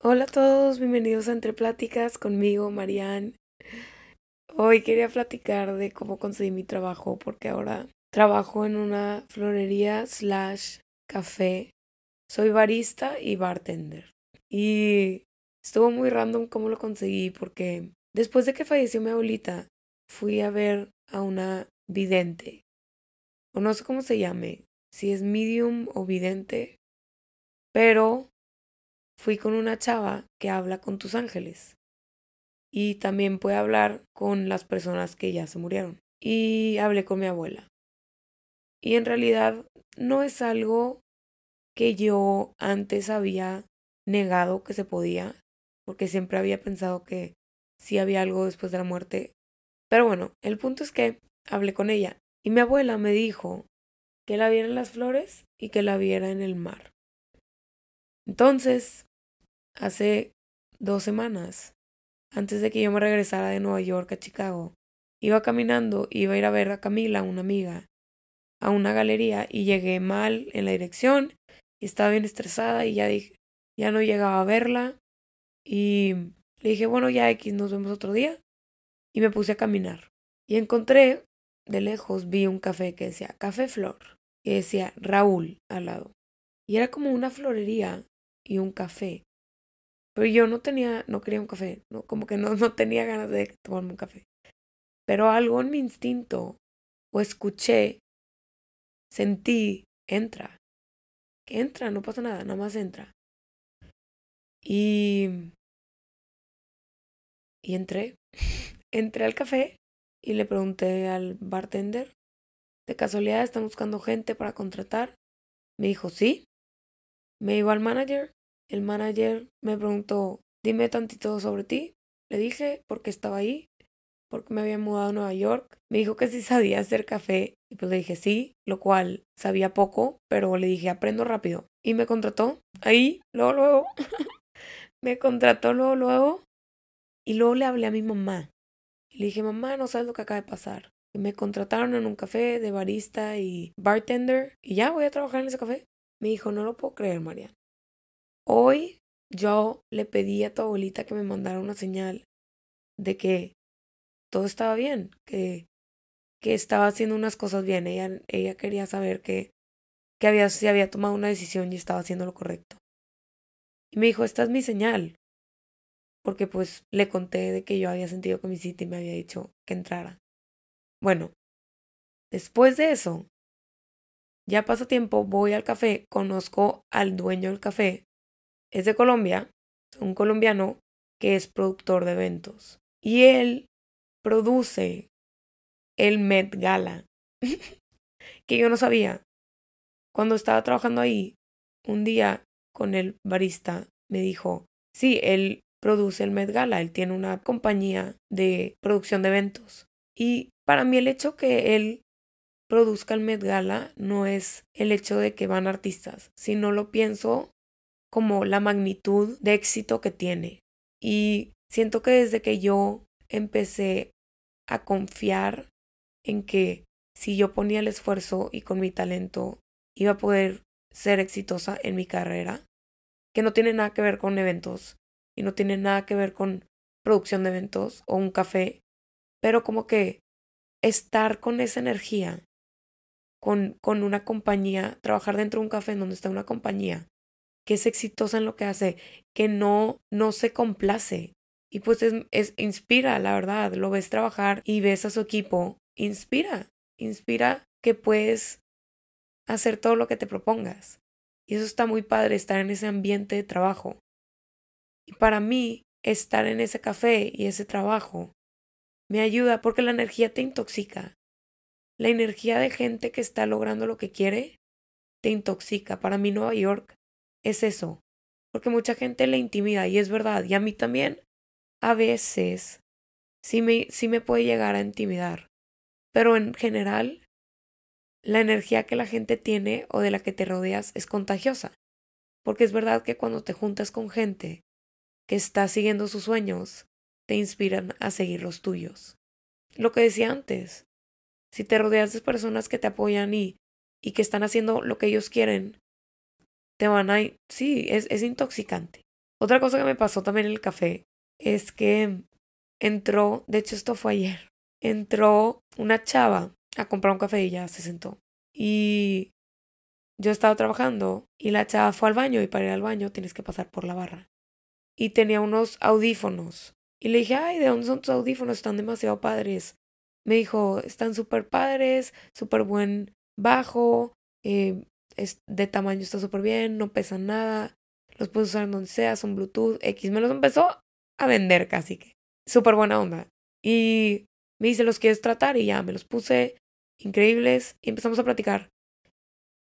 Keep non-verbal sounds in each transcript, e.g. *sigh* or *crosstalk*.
Hola a todos, bienvenidos a Entre Pláticas conmigo, Marianne. Hoy quería platicar de cómo conseguí mi trabajo porque ahora trabajo en una florería slash café. Soy barista y bartender. Y estuvo muy random cómo lo conseguí porque después de que falleció mi abuelita fui a ver a una vidente. O no sé cómo se llame, si es medium o vidente. Pero fui con una chava que habla con tus ángeles y también puede hablar con las personas que ya se murieron. Y hablé con mi abuela. Y en realidad no es algo que yo antes había negado que se podía, porque siempre había pensado que sí había algo después de la muerte. Pero bueno, el punto es que hablé con ella y mi abuela me dijo que la viera en las flores y que la viera en el mar. Entonces, hace dos semanas, antes de que yo me regresara de Nueva York a Chicago, iba caminando, iba a ir a ver a Camila, una amiga, a una galería y llegué mal en la dirección estaba bien estresada y ya dije, ya no llegaba a verla y le dije, bueno, ya X, nos vemos otro día y me puse a caminar. Y encontré de lejos vi un café que decía Café Flor y decía Raúl al lado. Y era como una florería y un café pero yo no tenía, no quería un café, no, como que no, *laughs* no tenía ganas de tomarme un café. Pero algo en mi instinto, o escuché, sentí, entra. Que entra, no pasa nada, nada más entra. Y. Y entré. *laughs* entré al café y le pregunté al bartender: ¿De casualidad están buscando gente para contratar? Me dijo: Sí. Me iba al manager el manager me preguntó, dime tantito sobre ti. Le dije por qué estaba ahí, porque me había mudado a Nueva York. Me dijo que sí sabía hacer café y pues le dije sí, lo cual sabía poco, pero le dije aprendo rápido. Y me contrató ahí, luego, luego. *laughs* me contrató luego, luego. Y luego le hablé a mi mamá. Y le dije, mamá, no sabes lo que acaba de pasar. Y me contrataron en un café de barista y bartender. Y ya voy a trabajar en ese café. Me dijo, no lo puedo creer, María. Hoy yo le pedí a tu abuelita que me mandara una señal de que todo estaba bien, que, que estaba haciendo unas cosas bien. Ella, ella quería saber que, que había, si había tomado una decisión y estaba haciendo lo correcto. Y me dijo, esta es mi señal. Porque pues le conté de que yo había sentido que mi cita y me había dicho que entrara. Bueno, después de eso, ya pasa tiempo, voy al café, conozco al dueño del café es de Colombia, un colombiano que es productor de eventos. Y él produce el Met Gala, *laughs* que yo no sabía. Cuando estaba trabajando ahí, un día con el barista me dijo, sí, él produce el Met Gala, él tiene una compañía de producción de eventos. Y para mí el hecho que él produzca el Met Gala no es el hecho de que van artistas, sino lo pienso como la magnitud de éxito que tiene. Y siento que desde que yo empecé a confiar en que si yo ponía el esfuerzo y con mi talento iba a poder ser exitosa en mi carrera, que no tiene nada que ver con eventos y no tiene nada que ver con producción de eventos o un café, pero como que estar con esa energía, con, con una compañía, trabajar dentro de un café en donde está una compañía que es exitosa en lo que hace, que no, no se complace. Y pues es, inspira, la verdad, lo ves trabajar y ves a su equipo, inspira, inspira que puedes hacer todo lo que te propongas. Y eso está muy padre, estar en ese ambiente de trabajo. Y para mí, estar en ese café y ese trabajo me ayuda porque la energía te intoxica. La energía de gente que está logrando lo que quiere te intoxica. Para mí Nueva York es eso, porque mucha gente le intimida y es verdad, y a mí también a veces sí me, sí me puede llegar a intimidar, pero en general la energía que la gente tiene o de la que te rodeas es contagiosa, porque es verdad que cuando te juntas con gente que está siguiendo sus sueños, te inspiran a seguir los tuyos. Lo que decía antes, si te rodeas de personas que te apoyan y, y que están haciendo lo que ellos quieren, te van a... Sí, es, es intoxicante. Otra cosa que me pasó también en el café es que entró, de hecho esto fue ayer, entró una chava a comprar un café y ya se sentó. Y yo estaba trabajando y la chava fue al baño y para ir al baño tienes que pasar por la barra. Y tenía unos audífonos. Y le dije, ay, ¿de dónde son tus audífonos? Están demasiado padres. Me dijo, están súper padres, súper buen bajo, eh, es de tamaño está súper bien, no pesan nada, los puedes usar en donde sea, son Bluetooth, X. Me los empezó a vender casi que. Súper buena onda. Y me dice, ¿los quieres tratar? Y ya, me los puse increíbles y empezamos a platicar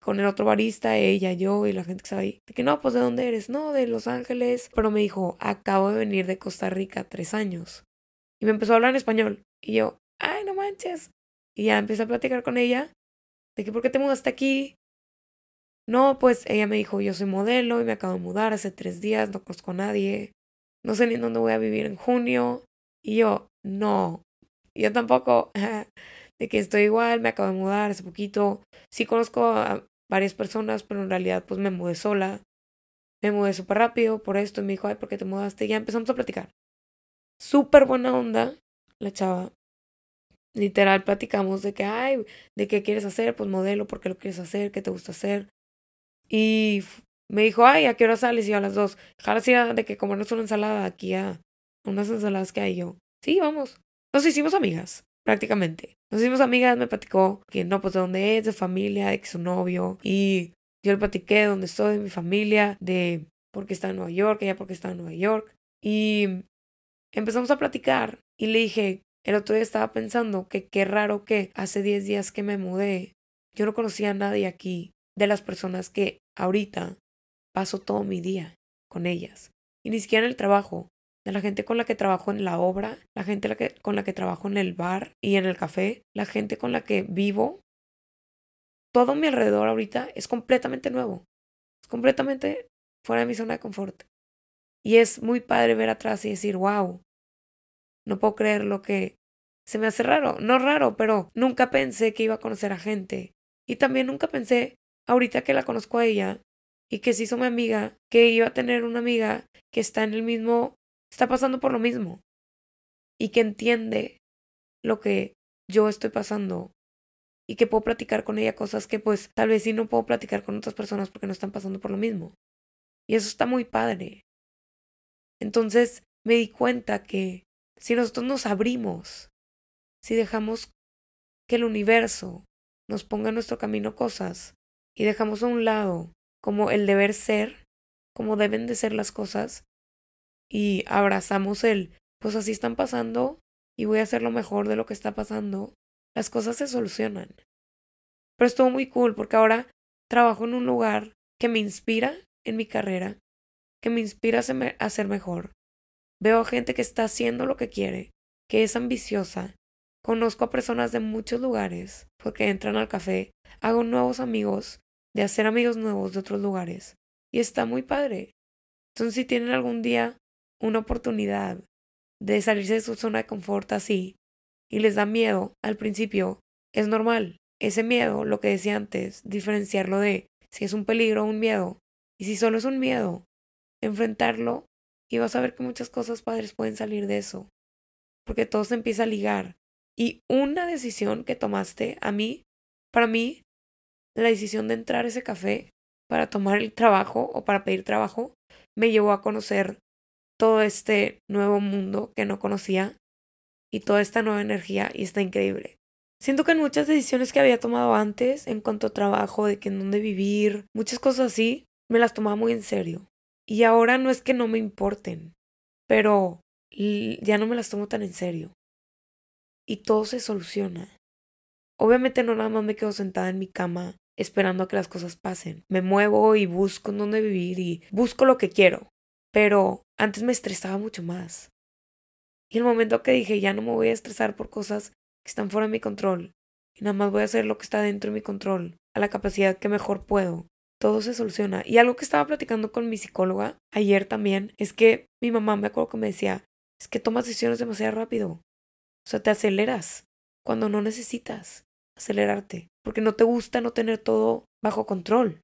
con el otro barista, ella, yo y la gente que estaba ahí. De que no, pues ¿de dónde eres? No, de Los Ángeles. Pero me dijo, acabo de venir de Costa Rica tres años. Y me empezó a hablar en español. Y yo, ay, no manches. Y ya empecé a platicar con ella. De que, ¿por qué te mudaste aquí? No, pues ella me dijo, yo soy modelo y me acabo de mudar hace tres días, no conozco a nadie. No sé ni dónde voy a vivir en junio. Y yo, no. Yo tampoco. de que estoy igual, me acabo de mudar hace poquito. Sí conozco a varias personas, pero en realidad pues me mudé sola. Me mudé súper rápido por esto y me dijo, ay, ¿por qué te mudaste? Y ya empezamos a platicar. Súper buena onda la chava. Literal platicamos de que, ay, ¿de qué quieres hacer? Pues modelo, ¿por qué lo quieres hacer? ¿Qué te gusta hacer? Y me dijo, ay, ¿a qué hora sales? Y yo a las dos. Jala de que comernos una ensalada aquí a unas ensaladas que hay yo. Sí, vamos. Nos hicimos amigas prácticamente. Nos hicimos amigas, me platicó que no, pues de dónde es, de familia, de que su novio. Y yo le platiqué de dónde estoy, de mi familia, de por qué está en Nueva York, ella por qué está en Nueva York. Y empezamos a platicar y le dije, el otro día estaba pensando que qué raro que hace 10 días que me mudé, yo no conocía a nadie aquí de las personas que ahorita paso todo mi día con ellas. Y ni siquiera en el trabajo de la gente con la que trabajo en la obra, la gente con la que trabajo en el bar y en el café, la gente con la que vivo. Todo mi alrededor ahorita es completamente nuevo. Es completamente fuera de mi zona de confort. Y es muy padre ver atrás y decir, wow, no puedo creer lo que se me hace raro. No raro, pero nunca pensé que iba a conocer a gente. Y también nunca pensé, ahorita que la conozco a ella y que se hizo mi amiga, que iba a tener una amiga que está en el mismo está pasando por lo mismo y que entiende lo que yo estoy pasando y que puedo platicar con ella cosas que pues tal vez sí no puedo platicar con otras personas porque no están pasando por lo mismo. Y eso está muy padre. Entonces me di cuenta que si nosotros nos abrimos, si dejamos que el universo nos ponga en nuestro camino cosas y dejamos a un lado como el deber ser, como deben de ser las cosas, y abrazamos el, pues así están pasando y voy a hacer lo mejor de lo que está pasando, las cosas se solucionan. Pero estuvo muy cool porque ahora trabajo en un lugar que me inspira en mi carrera, que me inspira a ser mejor. Veo gente que está haciendo lo que quiere, que es ambiciosa. Conozco a personas de muchos lugares porque entran al café. Hago nuevos amigos, de hacer amigos nuevos de otros lugares. Y está muy padre. Entonces, si tienen algún día una oportunidad de salirse de su zona de confort así y les da miedo al principio, es normal. Ese miedo, lo que decía antes, diferenciarlo de si es un peligro o un miedo. Y si solo es un miedo, enfrentarlo y vas a ver que muchas cosas padres pueden salir de eso. Porque todo se empieza a ligar. Y una decisión que tomaste, a mí, para mí, la decisión de entrar a ese café para tomar el trabajo o para pedir trabajo, me llevó a conocer todo este nuevo mundo que no conocía y toda esta nueva energía y está increíble. Siento que en muchas decisiones que había tomado antes, en cuanto a trabajo, de que en dónde vivir, muchas cosas así, me las tomaba muy en serio. Y ahora no es que no me importen, pero ya no me las tomo tan en serio. Y todo se soluciona. Obviamente no nada más me quedo sentada en mi cama esperando a que las cosas pasen. Me muevo y busco en dónde vivir y busco lo que quiero. Pero antes me estresaba mucho más. Y el momento que dije, ya no me voy a estresar por cosas que están fuera de mi control, y nada más voy a hacer lo que está dentro de mi control, a la capacidad que mejor puedo, todo se soluciona. Y algo que estaba platicando con mi psicóloga ayer también es que mi mamá me acuerdo que me decía, es que tomas decisiones demasiado rápido. O sea, te aceleras cuando no necesitas acelerarte, porque no te gusta no tener todo bajo control.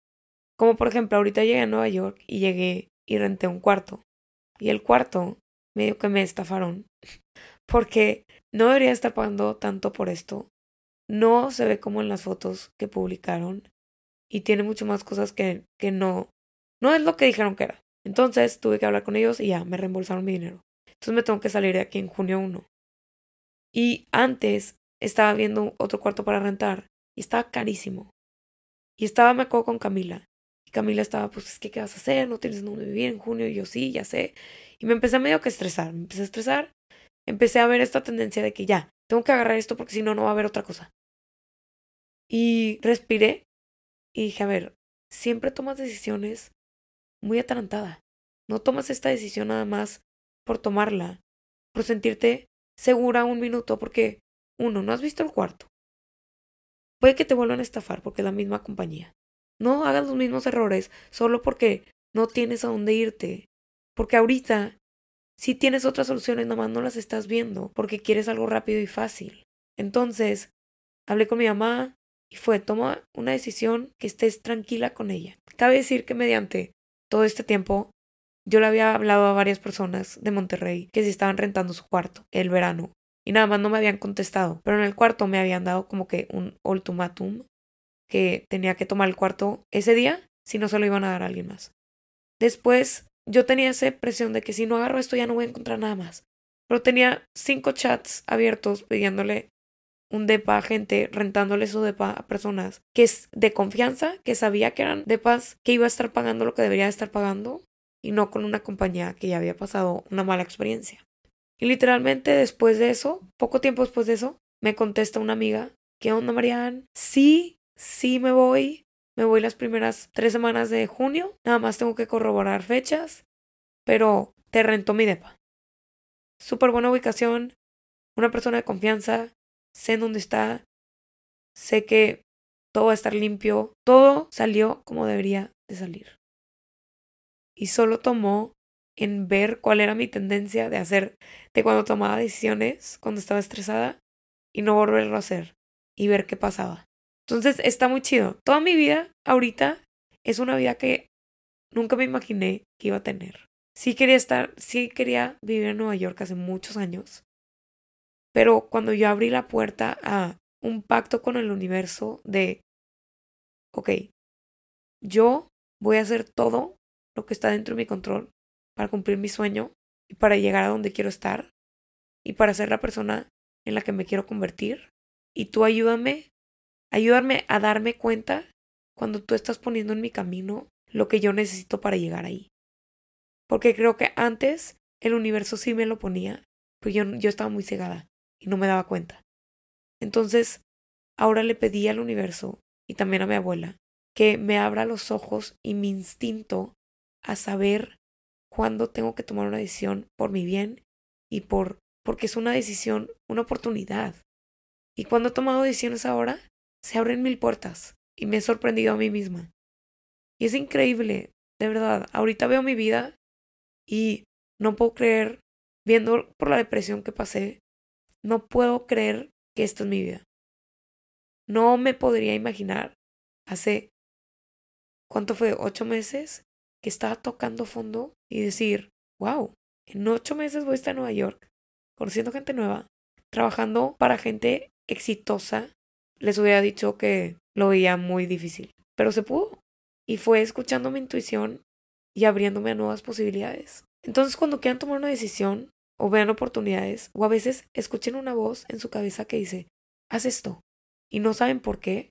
Como por ejemplo, ahorita llegué a Nueva York y llegué y renté un cuarto. Y el cuarto, medio que me estafaron. *laughs* Porque no debería estar pagando tanto por esto. No se ve como en las fotos que publicaron. Y tiene mucho más cosas que, que no. No es lo que dijeron que era. Entonces tuve que hablar con ellos y ya, me reembolsaron mi dinero. Entonces me tengo que salir de aquí en junio 1. Y antes estaba viendo otro cuarto para rentar y estaba carísimo. Y estaba, me acuerdo, con Camila. Y Camila estaba, pues, es que, ¿qué vas a hacer? No tienes dónde vivir en junio. Yo, sí, ya sé. Y me empecé medio que estresar. Me empecé a estresar. Empecé a ver esta tendencia de que ya, tengo que agarrar esto porque si no, no va a haber otra cosa. Y respiré y dije, a ver, siempre tomas decisiones muy atarantada. No tomas esta decisión nada más por tomarla, por sentirte segura un minuto, porque, uno, no has visto el cuarto. Puede que te vuelvan a estafar porque es la misma compañía. No hagas los mismos errores solo porque no tienes a dónde irte. Porque ahorita, si tienes otras soluciones, nada más no las estás viendo porque quieres algo rápido y fácil. Entonces, hablé con mi mamá y fue, toma una decisión que estés tranquila con ella. Cabe decir que mediante todo este tiempo yo le había hablado a varias personas de Monterrey que se estaban rentando su cuarto el verano y nada más no me habían contestado, pero en el cuarto me habían dado como que un ultimátum que tenía que tomar el cuarto ese día si no se lo iban a dar a alguien más. Después yo tenía esa presión de que si no agarro esto ya no voy a encontrar nada más. Pero tenía cinco chats abiertos pidiéndole un depa a gente, rentándole su depa a personas que es de confianza, que sabía que eran depas que iba a estar pagando lo que debería estar pagando y no con una compañía que ya había pasado una mala experiencia. Y literalmente después de eso, poco tiempo después de eso, me contesta una amiga, ¿qué onda Marianne? Sí, sí me voy, me voy las primeras tres semanas de junio, nada más tengo que corroborar fechas, pero te rento mi depa. Súper buena ubicación, una persona de confianza, sé en dónde está, sé que todo va a estar limpio, todo salió como debería de salir y solo tomó en ver cuál era mi tendencia de hacer, de cuando tomaba decisiones, cuando estaba estresada, y no volverlo a hacer y ver qué pasaba. Entonces está muy chido. Toda mi vida ahorita es una vida que nunca me imaginé que iba a tener. Sí quería estar, sí quería vivir en Nueva York hace muchos años. Pero cuando yo abrí la puerta a un pacto con el universo de, ok, yo voy a hacer todo lo que está dentro de mi control para cumplir mi sueño y para llegar a donde quiero estar y para ser la persona en la que me quiero convertir. Y tú ayúdame, ayúdame a darme cuenta cuando tú estás poniendo en mi camino lo que yo necesito para llegar ahí. Porque creo que antes el universo sí me lo ponía, pero yo, yo estaba muy cegada y no me daba cuenta. Entonces, ahora le pedí al universo y también a mi abuela que me abra los ojos y mi instinto a saber cuándo tengo que tomar una decisión por mi bien y por porque es una decisión, una oportunidad. Y cuando he tomado decisiones ahora, se abren mil puertas y me he sorprendido a mí misma. Y es increíble, de verdad. Ahorita veo mi vida y no puedo creer, viendo por la depresión que pasé, no puedo creer que esta es mi vida. No me podría imaginar hace, ¿cuánto fue? ¿Ocho meses? que estaba tocando fondo y decir, wow, en ocho meses voy a estar en Nueva York, conociendo gente nueva, trabajando para gente exitosa. Les hubiera dicho que lo veía muy difícil, pero se pudo. Y fue escuchando mi intuición y abriéndome a nuevas posibilidades. Entonces, cuando quieran tomar una decisión o vean oportunidades, o a veces escuchen una voz en su cabeza que dice, haz esto, y no saben por qué,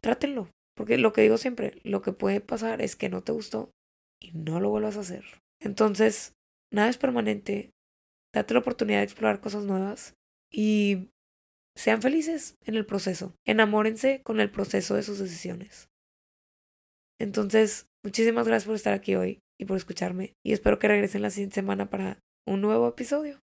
trátenlo. Porque lo que digo siempre, lo que puede pasar es que no te gustó y no lo vuelvas a hacer. Entonces, nada es permanente. Date la oportunidad de explorar cosas nuevas y sean felices en el proceso. Enamórense con el proceso de sus decisiones. Entonces, muchísimas gracias por estar aquí hoy y por escucharme y espero que regresen la siguiente semana para un nuevo episodio.